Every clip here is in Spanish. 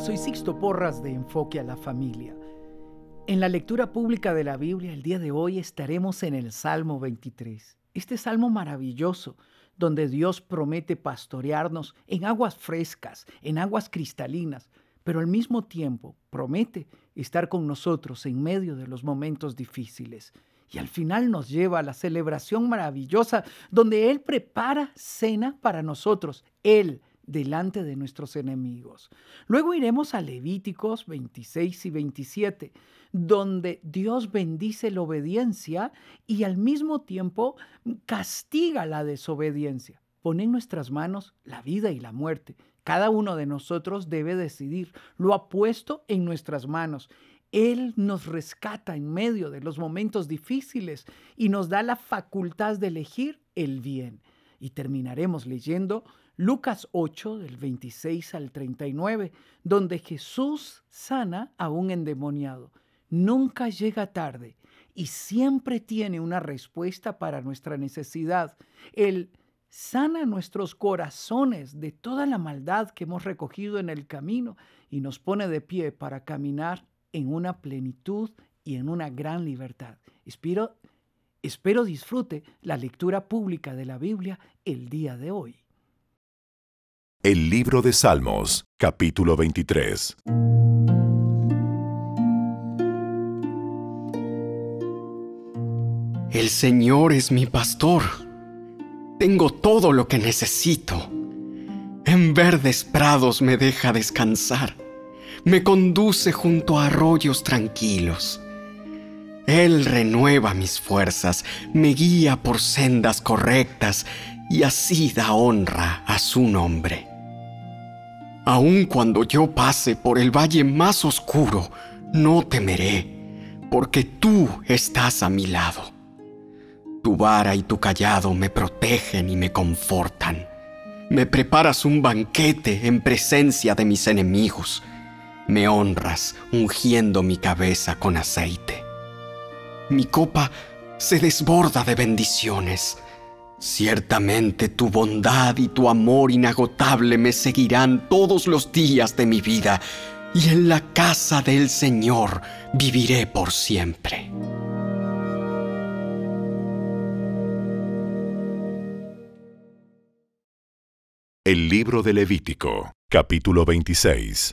Soy Sixto Porras de Enfoque a la Familia. En la lectura pública de la Biblia el día de hoy estaremos en el Salmo 23. Este salmo maravilloso donde Dios promete pastorearnos en aguas frescas, en aguas cristalinas, pero al mismo tiempo promete estar con nosotros en medio de los momentos difíciles. Y al final nos lleva a la celebración maravillosa donde Él prepara cena para nosotros. Él delante de nuestros enemigos. Luego iremos a Levíticos 26 y 27, donde Dios bendice la obediencia y al mismo tiempo castiga la desobediencia. Pone en nuestras manos la vida y la muerte. Cada uno de nosotros debe decidir. Lo ha puesto en nuestras manos. Él nos rescata en medio de los momentos difíciles y nos da la facultad de elegir el bien. Y terminaremos leyendo Lucas 8, del 26 al 39, donde Jesús sana a un endemoniado. Nunca llega tarde y siempre tiene una respuesta para nuestra necesidad. Él sana nuestros corazones de toda la maldad que hemos recogido en el camino y nos pone de pie para caminar en una plenitud y en una gran libertad. Espero, espero disfrute la lectura pública de la Biblia el día de hoy. El libro de Salmos, capítulo 23. El Señor es mi pastor. Tengo todo lo que necesito. En verdes prados me deja descansar. Me conduce junto a arroyos tranquilos. Él renueva mis fuerzas, me guía por sendas correctas y así da honra a su nombre. Aun cuando yo pase por el valle más oscuro, no temeré, porque tú estás a mi lado. Tu vara y tu callado me protegen y me confortan. Me preparas un banquete en presencia de mis enemigos. Me honras ungiendo mi cabeza con aceite. Mi copa se desborda de bendiciones Ciertamente tu bondad y tu amor inagotable me seguirán todos los días de mi vida, y en la casa del Señor viviré por siempre. El libro de Levítico, capítulo 26.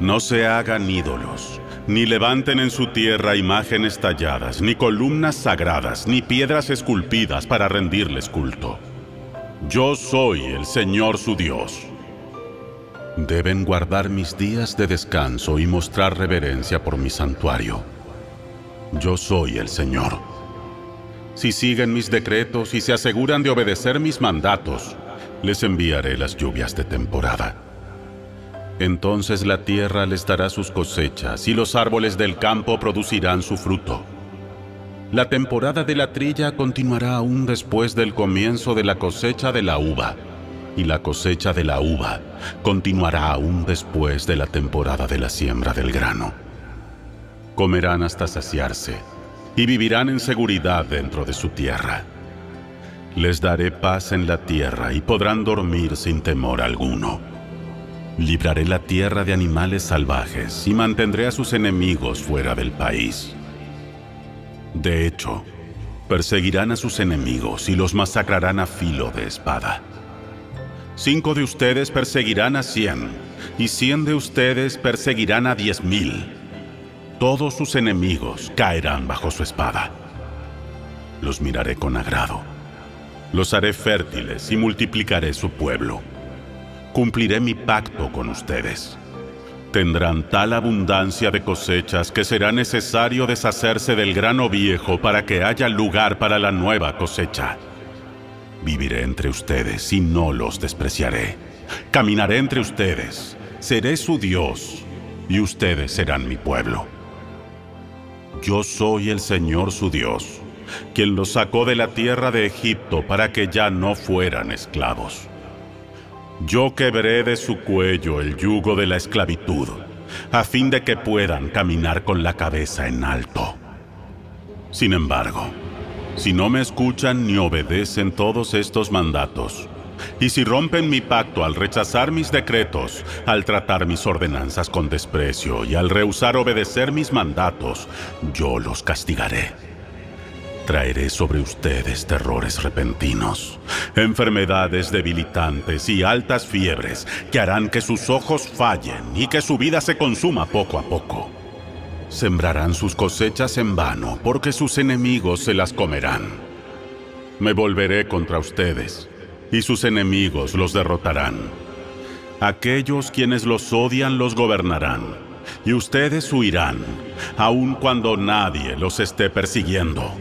No se hagan ídolos ni levanten en su tierra imágenes talladas, ni columnas sagradas, ni piedras esculpidas para rendirles culto. Yo soy el Señor su Dios. Deben guardar mis días de descanso y mostrar reverencia por mi santuario. Yo soy el Señor. Si siguen mis decretos y se aseguran de obedecer mis mandatos, les enviaré las lluvias de temporada entonces la tierra les dará sus cosechas y los árboles del campo producirán su fruto. La temporada de la trilla continuará aún después del comienzo de la cosecha de la uva, y la cosecha de la uva continuará aún después de la temporada de la siembra del grano. Comerán hasta saciarse, y vivirán en seguridad dentro de su tierra. Les daré paz en la tierra y podrán dormir sin temor alguno Libraré la tierra de animales salvajes y mantendré a sus enemigos fuera del país. De hecho, perseguirán a sus enemigos y los masacrarán a filo de espada. Cinco de ustedes perseguirán a cien, y cien de ustedes perseguirán a diez mil. Todos sus enemigos caerán bajo su espada. Los miraré con agrado. Los haré fértiles y multiplicaré su pueblo cumpliré mi pacto con ustedes. Tendrán tal abundancia de cosechas que será necesario deshacerse del grano viejo para que haya lugar para la nueva cosecha. Viviré entre ustedes y no los despreciaré. Caminaré entre ustedes, seré su Dios y ustedes serán mi pueblo. Yo soy el Señor su Dios, quien los sacó de la tierra de Egipto para que ya no fueran esclavos. Yo quebré de su cuello el yugo de la esclavitud, a fin de que puedan caminar con la cabeza en alto. Sin embargo, si no me escuchan ni obedecen todos estos mandatos, y si rompen mi pacto al rechazar mis decretos, al tratar mis ordenanzas con desprecio y al rehusar obedecer mis mandatos, yo los castigaré. Traeré sobre ustedes terrores repentinos, enfermedades debilitantes y altas fiebres que harán que sus ojos fallen y que su vida se consuma poco a poco. Sembrarán sus cosechas en vano porque sus enemigos se las comerán. Me volveré contra ustedes y sus enemigos los derrotarán. Aquellos quienes los odian los gobernarán y ustedes huirán, aun cuando nadie los esté persiguiendo.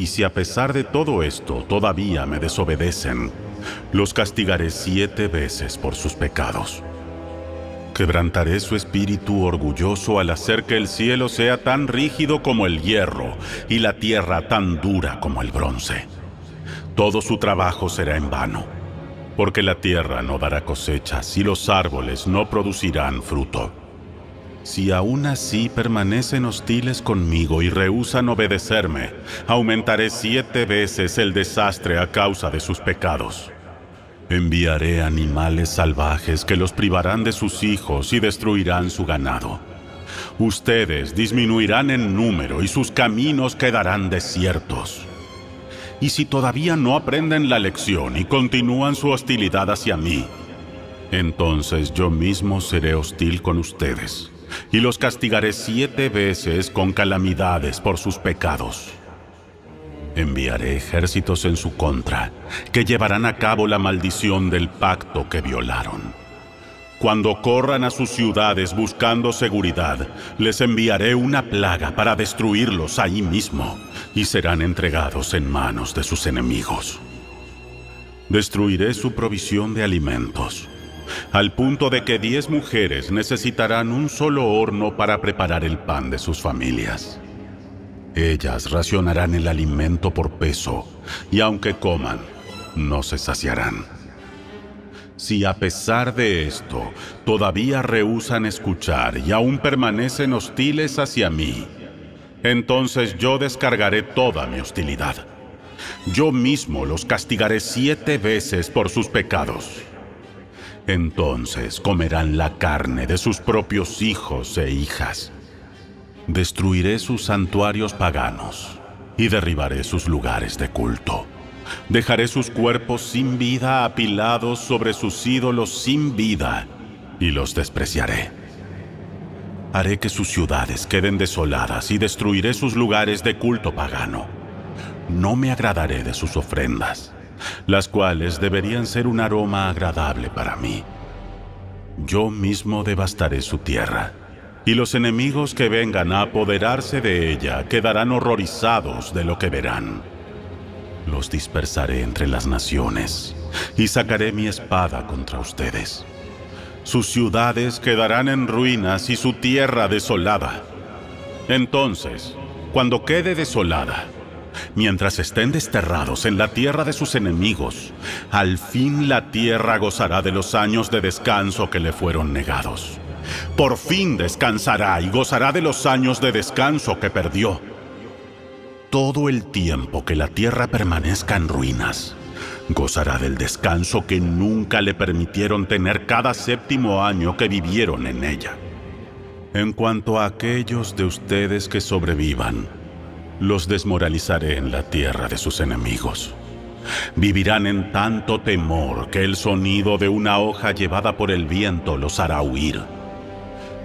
Y si a pesar de todo esto todavía me desobedecen, los castigaré siete veces por sus pecados. Quebrantaré su espíritu orgulloso al hacer que el cielo sea tan rígido como el hierro y la tierra tan dura como el bronce. Todo su trabajo será en vano, porque la tierra no dará cosechas y los árboles no producirán fruto. Si aún así permanecen hostiles conmigo y rehúsan obedecerme, aumentaré siete veces el desastre a causa de sus pecados. Enviaré animales salvajes que los privarán de sus hijos y destruirán su ganado. Ustedes disminuirán en número y sus caminos quedarán desiertos. Y si todavía no aprenden la lección y continúan su hostilidad hacia mí, entonces yo mismo seré hostil con ustedes y los castigaré siete veces con calamidades por sus pecados. Enviaré ejércitos en su contra, que llevarán a cabo la maldición del pacto que violaron. Cuando corran a sus ciudades buscando seguridad, les enviaré una plaga para destruirlos ahí mismo, y serán entregados en manos de sus enemigos. Destruiré su provisión de alimentos al punto de que diez mujeres necesitarán un solo horno para preparar el pan de sus familias. Ellas racionarán el alimento por peso, y aunque coman, no se saciarán. Si a pesar de esto todavía rehusan escuchar y aún permanecen hostiles hacia mí, entonces yo descargaré toda mi hostilidad. Yo mismo los castigaré siete veces por sus pecados. Entonces comerán la carne de sus propios hijos e hijas. Destruiré sus santuarios paganos y derribaré sus lugares de culto. Dejaré sus cuerpos sin vida apilados sobre sus ídolos sin vida y los despreciaré. Haré que sus ciudades queden desoladas y destruiré sus lugares de culto pagano. No me agradaré de sus ofrendas las cuales deberían ser un aroma agradable para mí. Yo mismo devastaré su tierra, y los enemigos que vengan a apoderarse de ella quedarán horrorizados de lo que verán. Los dispersaré entre las naciones, y sacaré mi espada contra ustedes. Sus ciudades quedarán en ruinas y su tierra desolada. Entonces, cuando quede desolada, mientras estén desterrados en la tierra de sus enemigos, al fin la tierra gozará de los años de descanso que le fueron negados. Por fin descansará y gozará de los años de descanso que perdió. Todo el tiempo que la tierra permanezca en ruinas, gozará del descanso que nunca le permitieron tener cada séptimo año que vivieron en ella. En cuanto a aquellos de ustedes que sobrevivan, los desmoralizaré en la tierra de sus enemigos. Vivirán en tanto temor que el sonido de una hoja llevada por el viento los hará huir.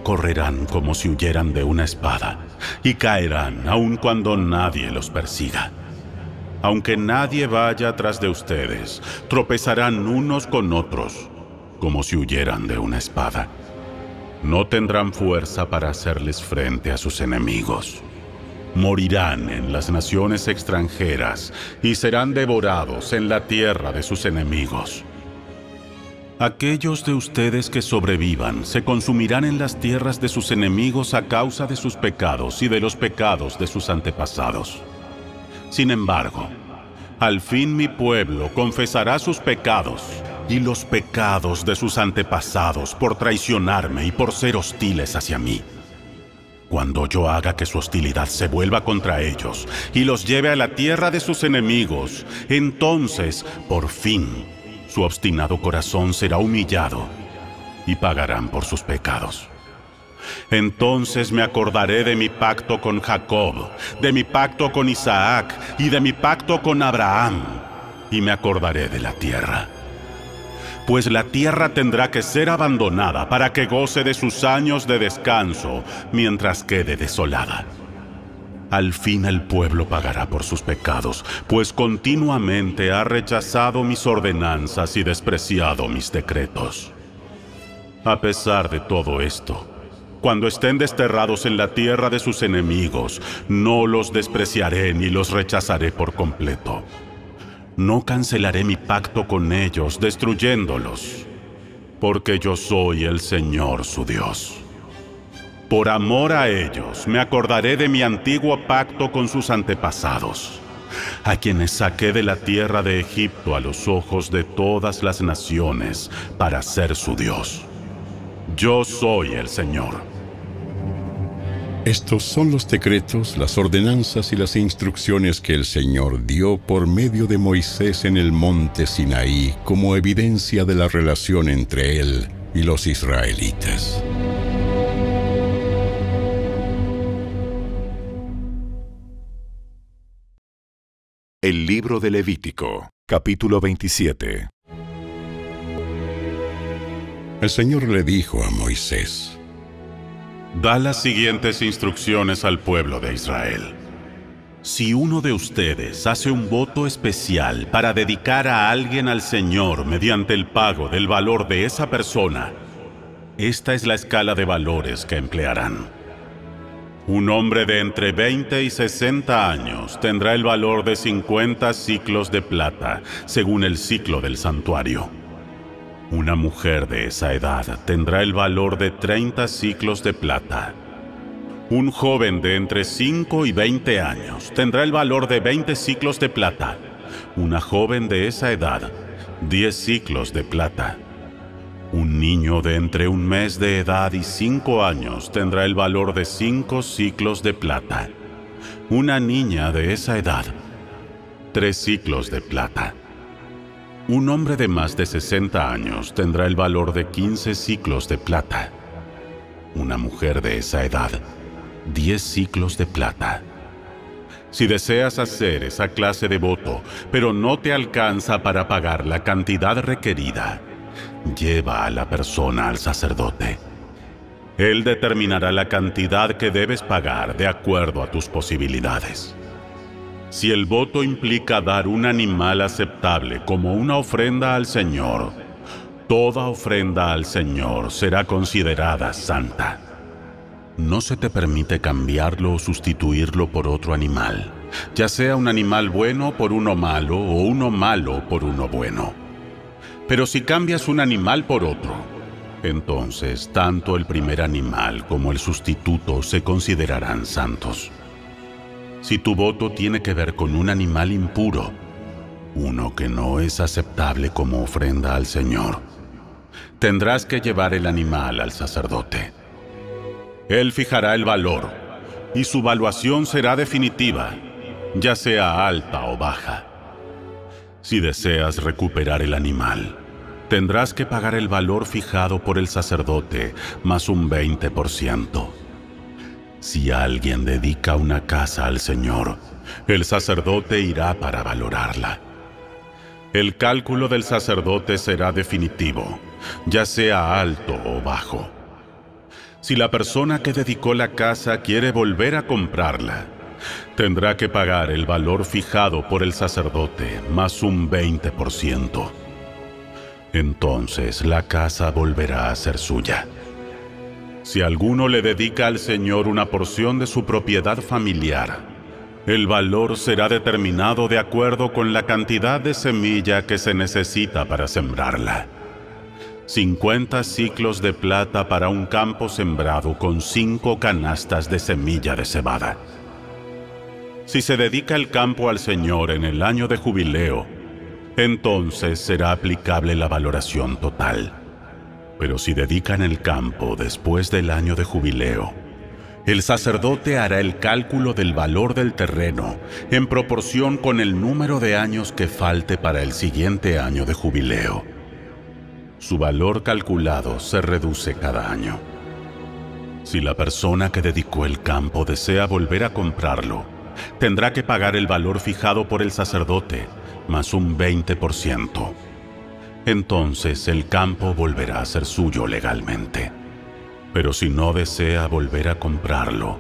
Correrán como si huyeran de una espada y caerán aun cuando nadie los persiga. Aunque nadie vaya tras de ustedes, tropezarán unos con otros como si huyeran de una espada. No tendrán fuerza para hacerles frente a sus enemigos morirán en las naciones extranjeras y serán devorados en la tierra de sus enemigos. Aquellos de ustedes que sobrevivan se consumirán en las tierras de sus enemigos a causa de sus pecados y de los pecados de sus antepasados. Sin embargo, al fin mi pueblo confesará sus pecados y los pecados de sus antepasados por traicionarme y por ser hostiles hacia mí. Cuando yo haga que su hostilidad se vuelva contra ellos y los lleve a la tierra de sus enemigos, entonces, por fin, su obstinado corazón será humillado y pagarán por sus pecados. Entonces me acordaré de mi pacto con Jacob, de mi pacto con Isaac y de mi pacto con Abraham, y me acordaré de la tierra. Pues la tierra tendrá que ser abandonada para que goce de sus años de descanso mientras quede desolada. Al fin el pueblo pagará por sus pecados, pues continuamente ha rechazado mis ordenanzas y despreciado mis decretos. A pesar de todo esto, cuando estén desterrados en la tierra de sus enemigos, no los despreciaré ni los rechazaré por completo. No cancelaré mi pacto con ellos, destruyéndolos, porque yo soy el Señor su Dios. Por amor a ellos, me acordaré de mi antiguo pacto con sus antepasados, a quienes saqué de la tierra de Egipto a los ojos de todas las naciones para ser su Dios. Yo soy el Señor. Estos son los decretos, las ordenanzas y las instrucciones que el Señor dio por medio de Moisés en el monte Sinaí como evidencia de la relación entre él y los israelitas. El libro de Levítico, capítulo 27. El Señor le dijo a Moisés, Da las siguientes instrucciones al pueblo de Israel. Si uno de ustedes hace un voto especial para dedicar a alguien al Señor mediante el pago del valor de esa persona, esta es la escala de valores que emplearán. Un hombre de entre 20 y 60 años tendrá el valor de 50 ciclos de plata, según el ciclo del santuario. Una mujer de esa edad tendrá el valor de 30 ciclos de plata. Un joven de entre 5 y 20 años tendrá el valor de 20 ciclos de plata. Una joven de esa edad, 10 ciclos de plata. Un niño de entre un mes de edad y 5 años tendrá el valor de 5 ciclos de plata. Una niña de esa edad, 3 ciclos de plata un hombre de más de 60 años tendrá el valor de 15 ciclos de plata. Una mujer de esa edad, 10 ciclos de plata. Si deseas hacer esa clase de voto, pero no te alcanza para pagar la cantidad requerida, lleva a la persona al sacerdote. Él determinará la cantidad que debes pagar de acuerdo a tus posibilidades. Si el voto implica dar un animal aceptable como una ofrenda al Señor, toda ofrenda al Señor será considerada santa. No se te permite cambiarlo o sustituirlo por otro animal, ya sea un animal bueno por uno malo o uno malo por uno bueno. Pero si cambias un animal por otro, entonces tanto el primer animal como el sustituto se considerarán santos si tu voto tiene que ver con un animal impuro, uno que no es aceptable como ofrenda al Señor, tendrás que llevar el animal al sacerdote. Él fijará el valor y su valuación será definitiva, ya sea alta o baja. Si deseas recuperar el animal, tendrás que pagar el valor fijado por el sacerdote más un 20%. Si alguien dedica una casa al Señor, el sacerdote irá para valorarla. El cálculo del sacerdote será definitivo, ya sea alto o bajo. Si la persona que dedicó la casa quiere volver a comprarla, tendrá que pagar el valor fijado por el sacerdote más un 20%. Entonces la casa volverá a ser suya. Si alguno le dedica al Señor una porción de su propiedad familiar, el valor será determinado de acuerdo con la cantidad de semilla que se necesita para sembrarla. 50 ciclos de plata para un campo sembrado con cinco canastas de semilla de cebada. Si se dedica el campo al Señor en el año de jubileo, entonces será aplicable la valoración total pero si dedican el campo después del año de jubileo, El sacerdote hará el cálculo del valor del terreno en proporción con el número de años que falte para el siguiente año de jubileo. Su valor calculado se reduce cada año. Si la persona que dedicó el campo desea volver a comprarlo, tendrá que pagar el valor fijado por el sacerdote, más un 20%. Entonces el campo volverá a ser suyo legalmente. Pero si no desea volver a comprarlo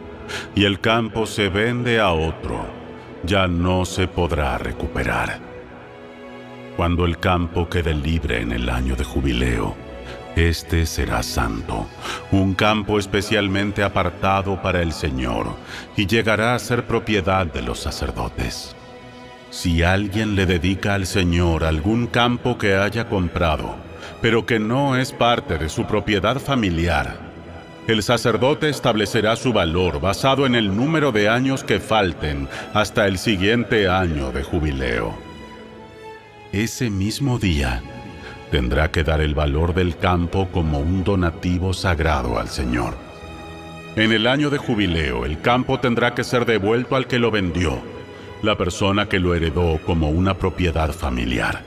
y el campo se vende a otro, ya no se podrá recuperar. Cuando el campo quede libre en el año de jubileo, este será santo, un campo especialmente apartado para el Señor, y llegará a ser propiedad de los sacerdotes. Si alguien le dedica al Señor algún campo que haya comprado, pero que no es parte de su propiedad familiar, el sacerdote establecerá su valor basado en el número de años que falten hasta el siguiente año de jubileo. Ese mismo día, tendrá que dar el valor del campo como un donativo sagrado al Señor. En el año de jubileo, el campo tendrá que ser devuelto al que lo vendió, la persona que lo heredó como una propiedad familiar.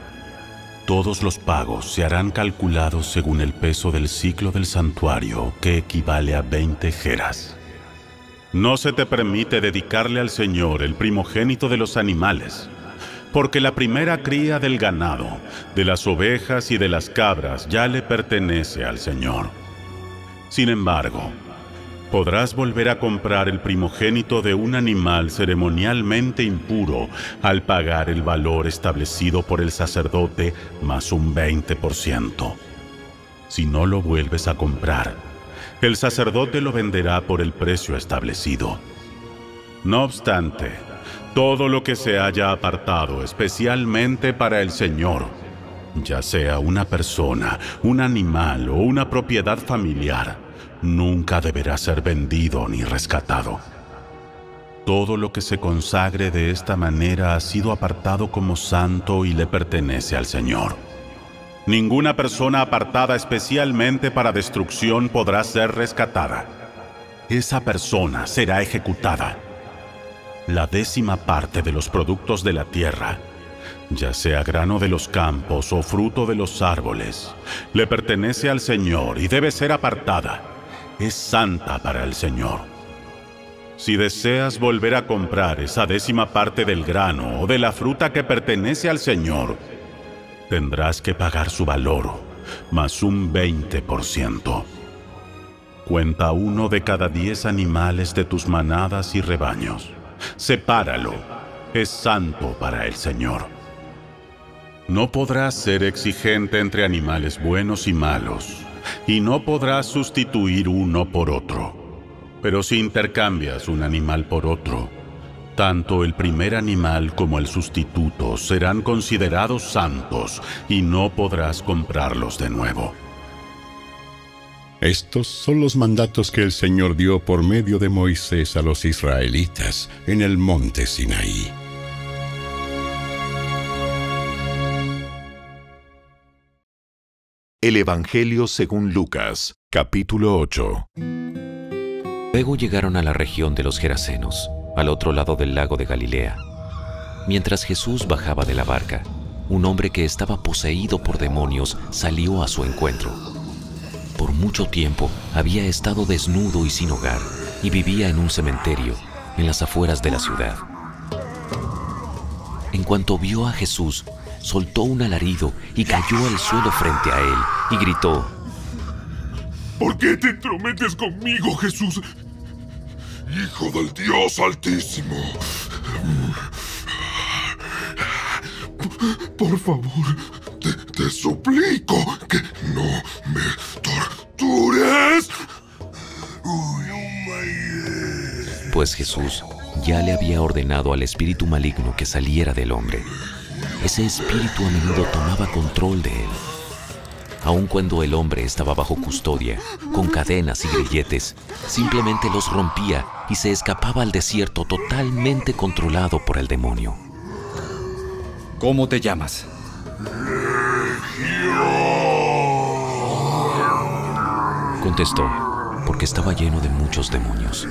Todos los pagos se harán calculados según el peso del ciclo del santuario, que equivale a 20 jeras. No se te permite dedicarle al Señor el primogénito de los animales, porque la primera cría del ganado, de las ovejas y de las cabras ya le pertenece al Señor. Sin embargo, podrás volver a comprar el primogénito de un animal ceremonialmente impuro al pagar el valor establecido por el sacerdote más un 20%. Si no lo vuelves a comprar, el sacerdote lo venderá por el precio establecido. No obstante, todo lo que se haya apartado especialmente para el Señor, ya sea una persona, un animal o una propiedad familiar, nunca deberá ser vendido ni rescatado. Todo lo que se consagre de esta manera ha sido apartado como santo y le pertenece al Señor. Ninguna persona apartada especialmente para destrucción podrá ser rescatada. Esa persona será ejecutada la décima parte de los productos de la tierra, ya sea grano de los campos o fruto de los árboles, le pertenece al Señor y debe ser apartada. Es santa para el Señor. Si deseas volver a comprar esa décima parte del grano o de la fruta que pertenece al Señor, tendrás que pagar su valor, más un 20%. Cuenta uno de cada diez animales de tus manadas y rebaños sepáralo. Es santo para el Señor. No podrás ser exigente entre animales buenos y malos, y no podrás sustituir uno por otro. Pero si intercambias un animal por otro, tanto el primer animal como el sustituto serán considerados santos y no podrás comprarlos de nuevo. Estos son los mandatos que el Señor dio por medio de Moisés a los israelitas en el monte Sinaí. El Evangelio según Lucas, capítulo 8. Luego llegaron a la región de los Gerasenos, al otro lado del lago de Galilea. Mientras Jesús bajaba de la barca, un hombre que estaba poseído por demonios salió a su encuentro por mucho tiempo había estado desnudo y sin hogar y vivía en un cementerio en las afueras de la ciudad. En cuanto vio a Jesús, soltó un alarido y cayó al suelo frente a él y gritó, ¿Por qué te entrometes conmigo, Jesús? Hijo del Dios Altísimo. Por favor, te, suplico que no me tortures. Pues Jesús ya le había ordenado al espíritu maligno que saliera del hombre. Ese espíritu a menudo tomaba control de él. Aun cuando el hombre estaba bajo custodia, con cadenas y grilletes, simplemente los rompía y se escapaba al desierto totalmente controlado por el demonio. ¿Cómo te llamas? Contestó, porque estaba lleno de muchos demonios.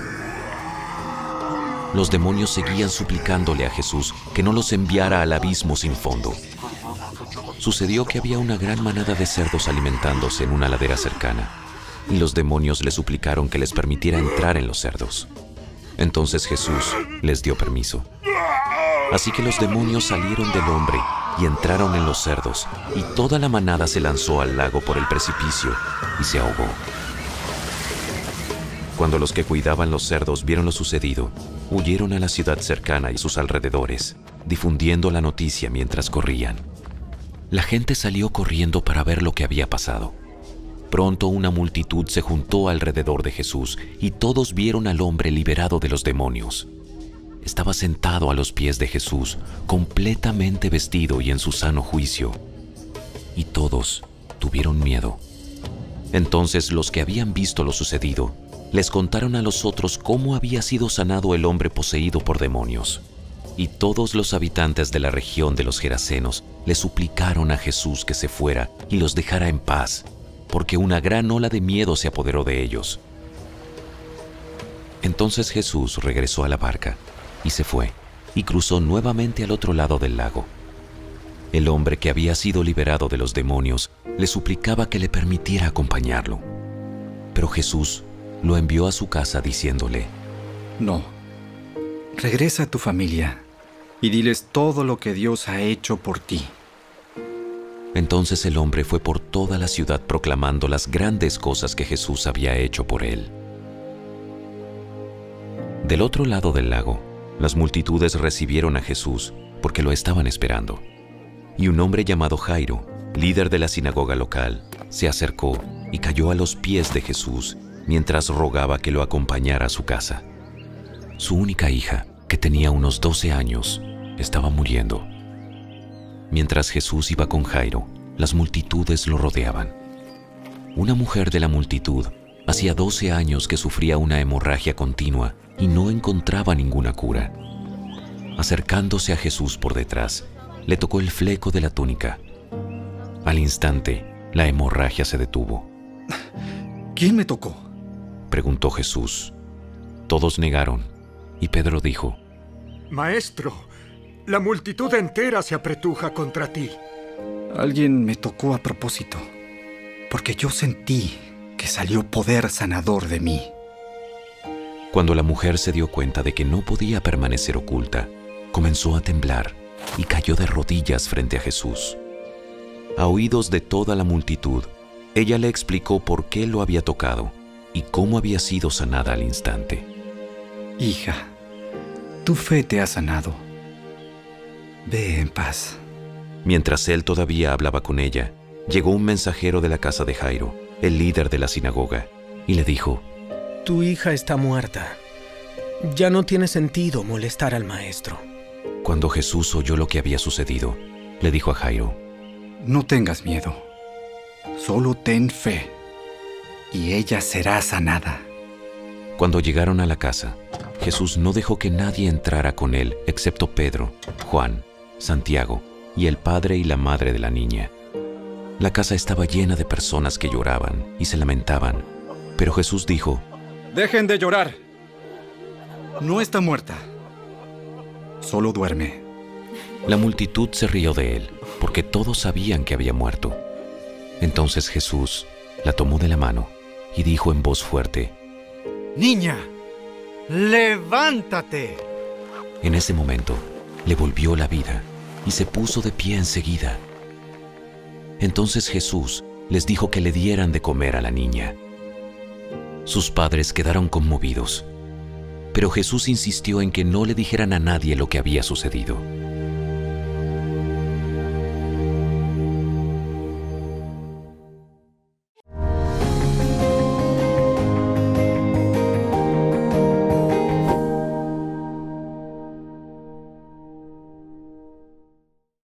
Los demonios seguían suplicándole a Jesús que no los enviara al abismo sin fondo. Sucedió que había una gran manada de cerdos alimentándose en una ladera cercana, y los demonios le suplicaron que les permitiera entrar en los cerdos. Entonces Jesús les dio permiso. Así que los demonios salieron del hombre y entraron en los cerdos, y toda la manada se lanzó al lago por el precipicio y se ahogó. Cuando los que cuidaban los cerdos vieron lo sucedido, huyeron a la ciudad cercana y sus alrededores, difundiendo la noticia mientras corrían. La gente salió corriendo para ver lo que había pasado. Pronto una multitud se juntó alrededor de Jesús y todos vieron al hombre liberado de los demonios. Estaba sentado a los pies de Jesús, completamente vestido y en su sano juicio. Y todos tuvieron miedo. Entonces los que habían visto lo sucedido les contaron a los otros cómo había sido sanado el hombre poseído por demonios. Y todos los habitantes de la región de los Gerasenos le suplicaron a Jesús que se fuera y los dejara en paz, porque una gran ola de miedo se apoderó de ellos. Entonces Jesús regresó a la barca y se fue, y cruzó nuevamente al otro lado del lago. El hombre que había sido liberado de los demonios le suplicaba que le permitiera acompañarlo. Pero Jesús lo envió a su casa diciéndole, No, regresa a tu familia y diles todo lo que Dios ha hecho por ti. Entonces el hombre fue por toda la ciudad proclamando las grandes cosas que Jesús había hecho por él. Del otro lado del lago, las multitudes recibieron a Jesús porque lo estaban esperando. Y un hombre llamado Jairo, líder de la sinagoga local, se acercó y cayó a los pies de Jesús mientras rogaba que lo acompañara a su casa. Su única hija, que tenía unos 12 años, estaba muriendo. Mientras Jesús iba con Jairo, las multitudes lo rodeaban. Una mujer de la multitud hacía 12 años que sufría una hemorragia continua y no encontraba ninguna cura. Acercándose a Jesús por detrás, le tocó el fleco de la túnica. Al instante, la hemorragia se detuvo. ¿Quién me tocó? preguntó Jesús. Todos negaron, y Pedro dijo, Maestro, la multitud entera se apretuja contra ti. Alguien me tocó a propósito, porque yo sentí que salió poder sanador de mí. Cuando la mujer se dio cuenta de que no podía permanecer oculta, comenzó a temblar y cayó de rodillas frente a Jesús. A oídos de toda la multitud, ella le explicó por qué lo había tocado y cómo había sido sanada al instante. Hija, tu fe te ha sanado. Ve en paz. Mientras él todavía hablaba con ella, llegó un mensajero de la casa de Jairo, el líder de la sinagoga, y le dijo, Tu hija está muerta. Ya no tiene sentido molestar al maestro. Cuando Jesús oyó lo que había sucedido, le dijo a Jairo, No tengas miedo, solo ten fe, y ella será sanada. Cuando llegaron a la casa, Jesús no dejó que nadie entrara con él excepto Pedro, Juan, Santiago y el padre y la madre de la niña. La casa estaba llena de personas que lloraban y se lamentaban, pero Jesús dijo, Dejen de llorar. No está muerta, solo duerme. La multitud se rió de él, porque todos sabían que había muerto. Entonces Jesús la tomó de la mano y dijo en voz fuerte, Niña, levántate. En ese momento le volvió la vida y se puso de pie enseguida. Entonces Jesús les dijo que le dieran de comer a la niña. Sus padres quedaron conmovidos, pero Jesús insistió en que no le dijeran a nadie lo que había sucedido.